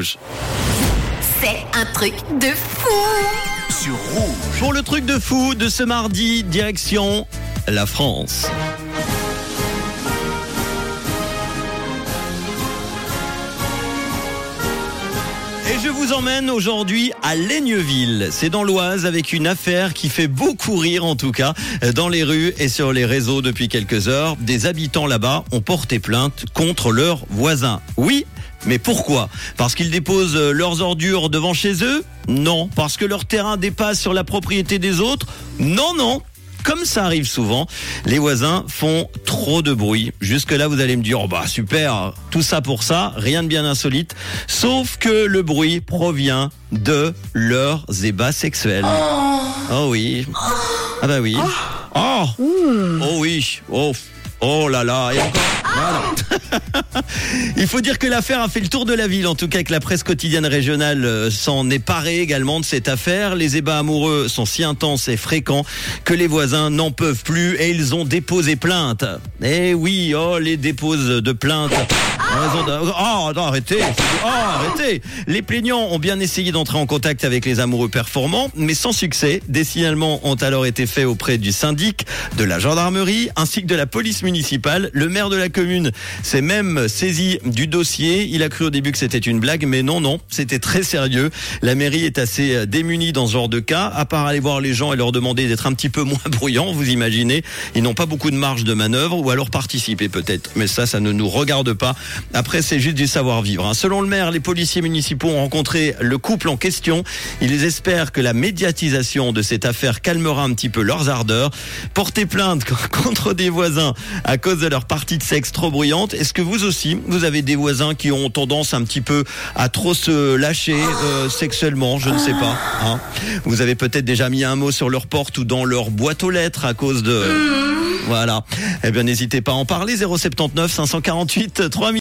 Rouge. C'est un truc de fou Sur Rouge. Pour le truc de fou de ce mardi, direction la France. Et je vous emmène aujourd'hui à Laigneville. C'est dans l'Oise avec une affaire qui fait beaucoup rire en tout cas dans les rues et sur les réseaux depuis quelques heures. Des habitants là-bas ont porté plainte contre leurs voisins. Oui, mais pourquoi? Parce qu'ils déposent leurs ordures devant chez eux? Non. Parce que leur terrain dépasse sur la propriété des autres? Non, non. Comme ça arrive souvent, les voisins font trop de bruit. Jusque-là, vous allez me dire, oh bah super, tout ça pour ça, rien de bien insolite. Sauf que le bruit provient de leurs ébats sexuels. Oh, oui. Ah bah oui. Oh, oh oui. Oh. Oh là là. Il faut dire que l'affaire a fait le tour de la ville, en tout cas que la presse quotidienne régionale euh, s'en est parée également de cette affaire. Les ébats amoureux sont si intenses et fréquents que les voisins n'en peuvent plus et ils ont déposé plainte. Eh oui, oh les déposes de plainte. D'un- Oh, non, arrêtez. Oh, arrêtez. Les plaignants ont bien essayé d'entrer en contact avec les amoureux performants, mais sans succès. Des signalements ont alors été faits auprès du syndic, de la gendarmerie, ainsi que de la police municipale. Le maire de la commune s'est même saisi du dossier. Il a cru au début que c'était une blague, mais non, non, c'était très sérieux. La mairie est assez euh, démunie dans ce genre de cas, à part aller voir les gens et leur demander d'être un petit peu moins bruyants, vous imaginez. Ils n'ont pas beaucoup de marge de manœuvre, ou alors participer peut-être. Mais ça, ça ne nous regarde pas. Après, c'est juste du savoir-vivre. hein. Selon le maire, les policiers municipaux ont rencontré le couple en question. Ils espèrent que la médiatisation de cette affaire calmera un petit peu leurs ardeurs. Porter plainte contre des voisins à cause de leur partie de sexe trop bruyante. Est-ce que vous aussi, vous avez des voisins qui ont tendance un petit peu à trop se lâcher euh, sexuellement? Je ne sais pas. hein. Vous avez peut-être déjà mis un mot sur leur porte ou dans leur boîte aux lettres à cause de... Voilà. Eh bien, n'hésitez pas à en parler. 079 548 3000.